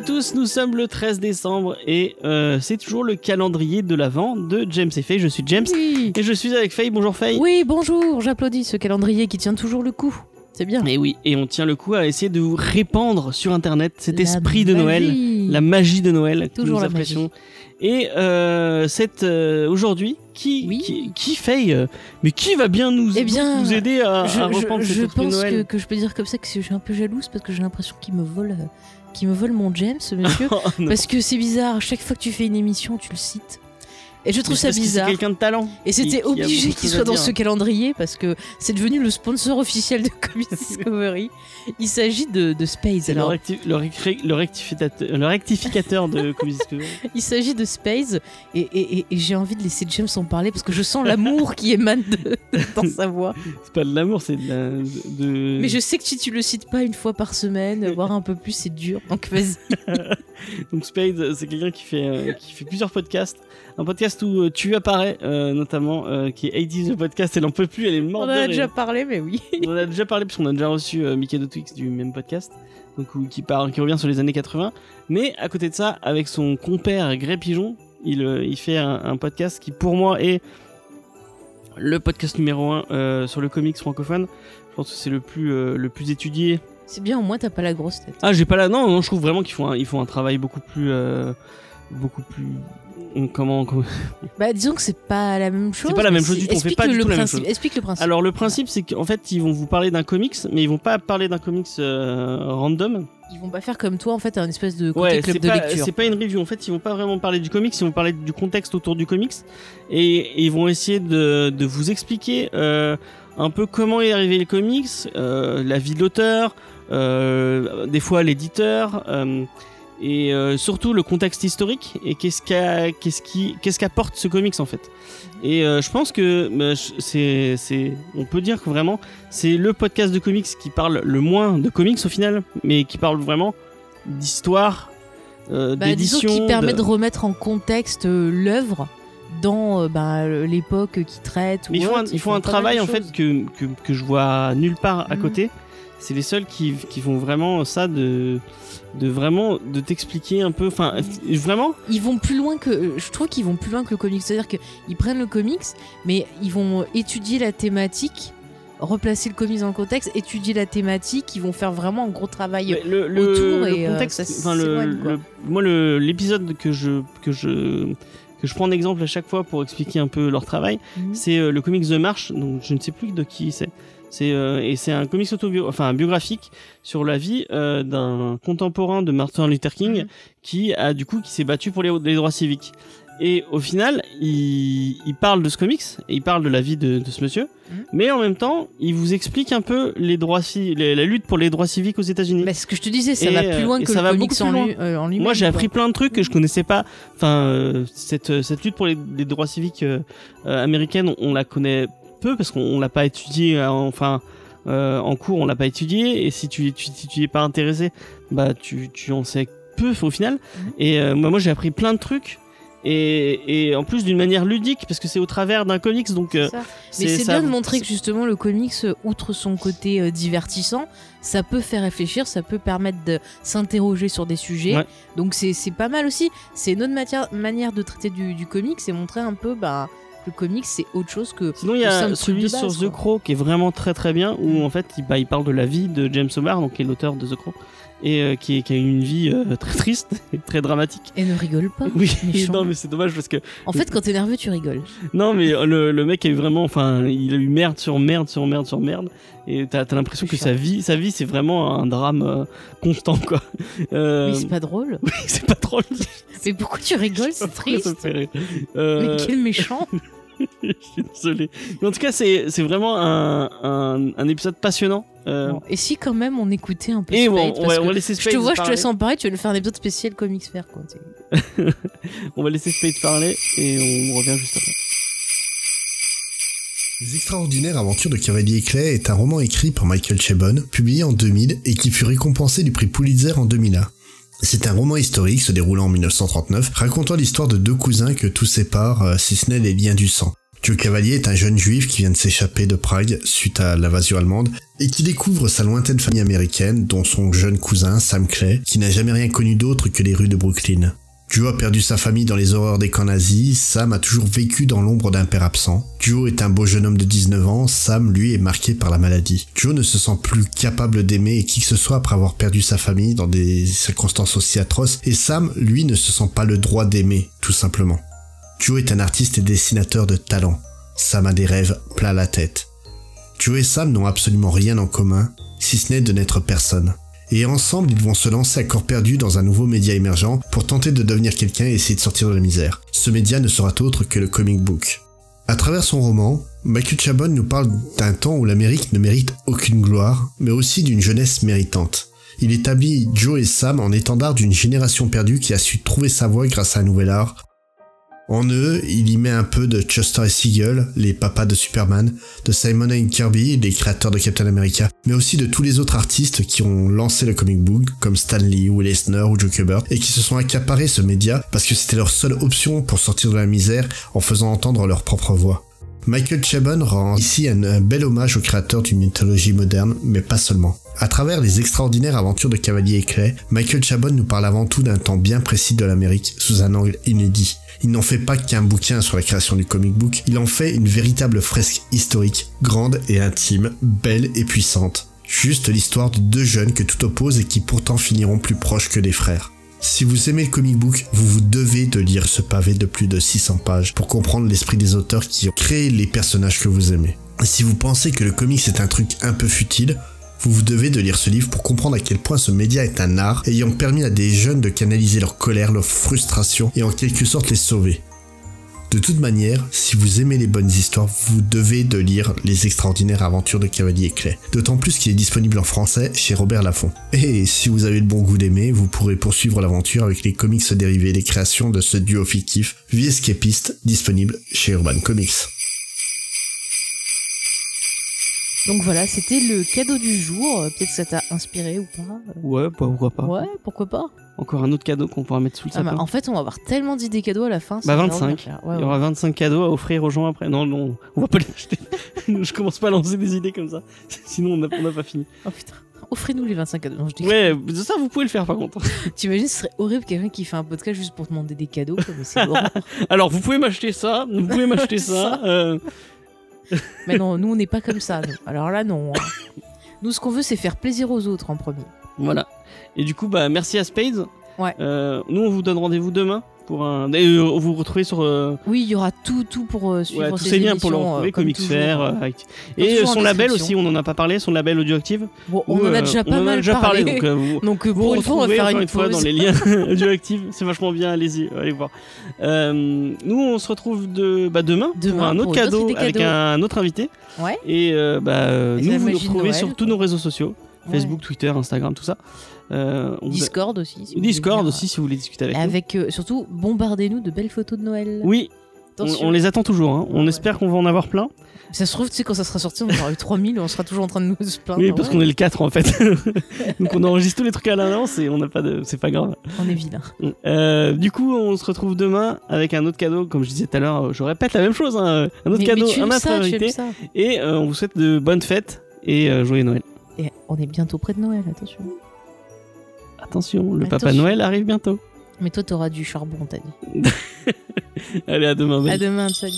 à tous, nous sommes le 13 décembre et euh, c'est toujours le calendrier de l'Avent de James et Faye. Je suis James Oui. et je suis avec Faye. Bonjour Faye. Oui, bonjour, j'applaudis ce calendrier qui tient toujours le coup. C'est bien. Et oui, et on tient le coup à essayer de vous répandre sur internet cet La esprit de Noël. La magie de Noël que Toujours nous apprécions. Et euh, cette euh, aujourd'hui, qui, Oui. qui qui Faye euh, Mais qui va bien nous, Eh bien, nous aider à, je, à reprendre je- je pense Noël que, que je peux dire comme ça que je suis un peu jalouse parce que j'ai l'impression qu'il me vole, qu'il me vole mon James, monsieur. Oh, parce que c'est bizarre, chaque fois que tu fais une émission, tu le cites. Et je trouve ça parce que c'est bizarre. quelqu'un de talent. Et c'était obligé qu'il soit dans ce calendrier parce que c'est devenu le sponsor officiel de Comic Discovery. Il s'agit de, de Space. Le, Alors, recti- le rectificateur, le rectificateur de Comics Discovery. il s'agit de Space et, et- et- et j'ai envie de laisser James en parler parce que je sens l'amour qui émane de- dans sa voix. C'est pas de l'amour, c'est de, Mais je sais que si tu le cites pas une fois par semaine, voire un peu plus, c'est dur. Donc vas-y. Donc Spade, c'est quelqu'un qui fait euh, qui fait plusieurs podcasts. Un podcast où euh, tu apparais euh, notamment, euh, qui est 80 the podcast. Elle en peut plus, elle est On morte. en de a déjà parlé, mais oui. On en a déjà parlé parce qu'on a déjà reçu euh, Mickey de Twix du même podcast, donc où- qui parle, qui revient sur les années 80. Mais à côté de ça, avec son compère Grey Pigeon, il euh, il fait un, un podcast qui pour moi est le podcast numéro 1 sur le comics francophone. Je pense que c'est le plus euh, le plus étudié C'est bien, au moins t'as pas la grosse tête. Ah, j'ai pas là. Non, non, je trouve vraiment qu'ils font un, ils font un travail beaucoup plus, euh, beaucoup plus. Comment, comment- Bah disons que c'est pas la même chose. pas la même chose c'est- du tout, on fait explique pas du la même principe. chose. Explique le principe. Alors le principe, c'est qu'en fait, ils vont vous parler d'un comics, mais ils vont pas parler d'un comics euh, random. Ils vont pas faire comme toi en fait un espèce de côté Ouais, club c'est de pas, lecture. c'est pas une review. En fait, ils vont pas vraiment parler du comics, ils vont parler du contexte autour du comics, et, et ils vont essayer de, de vous expliquer euh, un peu comment est arrivé le comics, euh, la vie de l'auteur, des fois l'éditeur. Et euh, surtout le contexte historique et qu'est-ce qu'a- qu'est-ce qui qu'est-ce qu'apporte ce comics en fait et euh, je pense que bah, c'est c'est on peut dire que vraiment c'est le podcast de comics qui parle le moins de comics au final mais qui parle vraiment d'histoire euh, Bah, d'édition qu'il permet de- remettre en contexte euh, l'œuvre dans bah, l'époque qui traite. ou ils font un, ils font travail en fait que, que, que je vois nulle part à Mhm. côté c'est les seuls qui, qui font vraiment ça de de vraiment de t'expliquer un peu enfin vraiment? Ils vont plus loin que. euh, Je trouve qu'ils vont plus loin que le comics. C'est-à-dire qu'ils prennent le comics, mais ils vont étudier la thématique, replacer le comics dans le contexte, étudier la thématique. Ils vont faire vraiment un gros travail. Le, le, autour le et, euh, contexte, ça enfin, le, moi l'épisode que je que je que je prends en exemple à chaque fois pour expliquer un peu leur travail, Mhm. c'est euh, le comics The March, donc je ne sais plus de qui c'est. C'est euh, et c'est un comics autobio, enfin biographique sur la vie euh, d'un contemporain de Martin Luther King Mhm. qui a du coup qui s'est battu pour les, les droits civiques. Et au final, il, il parle de ce comics et il parle de la vie de, de ce monsieur, Mhm. mais en même temps, il vous explique un peu les droits les- la lutte pour les droits civiques aux États-Unis. Bah, ce que je te disais, ça Et, va euh, plus loin et que ça le va comics en, loin. lui- euh, en lui-même. Moi, j'ai appris plein de trucs que je connaissais pas. Enfin, euh, cette, cette lutte pour les, les droits civiques euh, euh, américaines, on, on la connaît peu parce qu'on on l'a pas étudié. euh, enfin, euh, en cours, on l'a pas étudié. Et si tu, tu, si tu es pas intéressé, bah, tu, tu en sais peu au final. Mhm. Et euh, moi, moi, j'ai appris plein de trucs. Et, et en plus d'une manière ludique parce que c'est au travers d'un comics donc euh, C'est. Mais bien de montrer que justement le comics, outre son côté euh, divertissant, ça peut faire réfléchir, ça peut permettre de s'interroger sur des sujets. Ouais. Donc c'est pas mal aussi. C'est une autre matière, manière de traiter du, du comics, c'est montrer un peu bah, le comics c'est autre chose que. Sinon, il y a celui de sur base, The quoi. Crow qui est vraiment très très bien, où en fait il, bah, il parle de la vie de James O'Barr, donc qui est l'auteur de The Crow, et euh, qui, qui a eu une vie euh, très triste et très dramatique. Et ne rigole pas. Oui, méchant. non mais c'est dommage parce que En fait, quand t'es nerveux, tu rigoles. non mais euh, le, le mec a eu vraiment, enfin, il a eu merde sur merde sur merde sur merde, et t'as as, l'impression que sa vie, sa vie c'est vraiment un drame euh, constant quoi. Mais c'est pas drôle. oui, c'est pas drôle. Mais pourquoi tu rigoles C'est triste. Mais quel méchant. je suis désolé. Mais en tout cas, c'est c'est vraiment un, un, un épisode passionnant. Euh, Bon, et si quand même on écoutait un peu et Spade, bon, on parce va, que on va laisser Je te vois, je te laisse en parler, tu vas nous faire un épisode spécial comics faire quoi. On va laisser Spade parler et on revient juste après. Les extraordinaires aventures de Cavalier Clay est un roman écrit par Michael Chabon, publié en 2000 et qui fut récompensé du prix Pulitzer en 2001. C'est un roman historique se déroulant en 1939, racontant l'histoire de deux cousins que tout sépare, euh, si ce n'est les liens du sang. Joe Cavalier est un jeune juif qui vient de s'échapper de Prague suite à l'invasion allemande et qui découvre sa lointaine famille américaine, dont son jeune cousin Sam Clay, qui n'a jamais rien connu d'autre que les rues de Brooklyn. Joe a perdu sa famille dans les horreurs des camps nazis, Sam a toujours vécu dans l'ombre d'un père absent. Joe est un beau jeune homme de 19 ans, Sam lui est marqué par la maladie. Joe ne se sent plus capable d'aimer qui que ce soit après avoir perdu sa famille dans des circonstances aussi atroces, et Sam lui ne se sent pas le droit d'aimer, tout simplement. Joe est un artiste et dessinateur de talent. Sam a des rêves plein la tête. Joe et Sam n'ont absolument rien en commun, si ce n'est de n'être personne. Et ensemble, ils vont se lancer à corps perdu dans un nouveau média émergent pour tenter de devenir quelqu'un et essayer de sortir de la misère. Ce média ne sera autre que le comic book. À travers son roman, Michael Chabon nous parle d'un temps où l'Amérique ne mérite aucune gloire, mais aussi d'une jeunesse méritante. Il établit Joe et Sam en étendard d'une génération perdue qui a su trouver sa voie grâce à un nouvel art, en eux, il y met un peu de Chester et Siegel, les papas de Superman, de Simon et Kirby, les créateurs de Captain America, mais aussi de tous les autres artistes qui ont lancé le comic book, comme Stan Lee, Will Eisner ou Joe Kubert, et qui se sont accaparés ce média parce que c'était leur seule option pour sortir de la misère en faisant entendre leur propre voix. Michael Chabon rend ici un, bel hommage aux créateurs d'une mythologie moderne, mais pas seulement. À travers les extraordinaires aventures de Cavalier et Clay, Michael Chabon nous parle avant tout d'un temps bien précis de l'Amérique sous un angle inédit. Il n'en fait pas qu'un bouquin sur la création du comic book, il en fait une véritable fresque historique, grande et intime, belle et puissante. Juste l'histoire de deux jeunes que tout oppose et qui pourtant finiront plus proches que des frères. Si vous aimez le comic book, vous vous devez de lire ce pavé de plus de 600 pages pour comprendre l'esprit des auteurs qui ont créé les personnages que vous aimez. si vous pensez que le comics est un truc un peu futile, vous vous devez de lire ce livre pour comprendre à quel point ce média est un art ayant permis à des jeunes de canaliser leur colère, leur frustration et en quelque sorte les sauver. De toute manière, si vous aimez les bonnes histoires, vous devez de lire Les extraordinaires aventures de Cavalier Clay. D'autant plus qu'il est disponible en français chez Robert Laffont. Et si vous avez le bon goût d'aimer, vous pourrez poursuivre l'aventure avec les comics dérivés des créations de ce duo fictif, Vie escapiste, disponible chez Urban Comics. Donc voilà, c'était le cadeau du jour. Peut-être que ça t'a inspiré ou pas. Ouais, bah, pourquoi pas. Ouais, pourquoi pas. Encore un autre cadeau qu'on pourra mettre sous le ah bah, en fait, on va avoir tellement d'idées cadeaux à la fin. Bah 25. Il y aura 25 cadeaux à offrir aux gens après. Non, non, on va pas les acheter. je commence pas à lancer des idées comme ça. Sinon, on n'a pas fini. Oh putain. Offrez-nous les 25 cadeaux. Non, je dis ouais, ça vous pouvez le faire par contre. T'imagines, ce serait horrible quelqu'un qui fait un podcast juste pour demander des cadeaux. Alors, vous pouvez m'acheter ça, vous pouvez m'acheter ça. Euh, mais non, nous on n'est pas comme ça. Alors là, non. Hein. Nous, ce qu'on veut, c'est faire plaisir aux autres en premier. Voilà. Et du coup, bah, merci à Spades. Ouais. Euh, nous, on vous donne rendez-vous demain pour un. Et euh, vous retrouvez sur. Euh, oui, il y aura tout, tout pour euh, suivre ouais, tous ces liens pour le retrouver, Comics Fair. et son label aussi, on en a pas parlé, son label Audioactive. Bon, on en a déjà pas mal déjà parlé. donc, vous, pour une fois, on va faire une, fois dans les liens Audioactive. C'est vachement bien, allez-y, allez voir. nous, on se retrouve de, bah, demain, demain pour un autre cadeau avec un autre invité. Ouais. Et bah, nous, vous nous retrouvez sur tous nos réseaux sociaux. Facebook, Twitter, Instagram, tout ça. Euh, Discord aussi. Si Discord aussi si vous voulez discuter avec, avec nous. Euh, surtout, bombardez-nous de belles photos de Noël. Oui. On, les attend toujours. Hein. On espère qu'on va en avoir plein. Ça se trouve, tu sais, quand ça sera sorti, on aura eu 3000 on sera toujours en train de nous se plaindre. Oui, parce qu'on est le 4 en fait. Donc on enregistre tous les trucs à l'avance et on n'a pas de. C'est pas grave. On est vilain. Euh, du coup, on se retrouve demain avec un autre cadeau. Comme je disais tout à l'heure, je répète la même chose. Hein. Un autre cadeau, un autre invité. Et on vous souhaite de bonnes fêtes et joyeux Noël. Et on est bientôt près de Noël, attention. Attention, le Papa Noël arrive bientôt. Mais toi, t'auras du charbon, t'as dit. Allez, à demain. À demain, salut.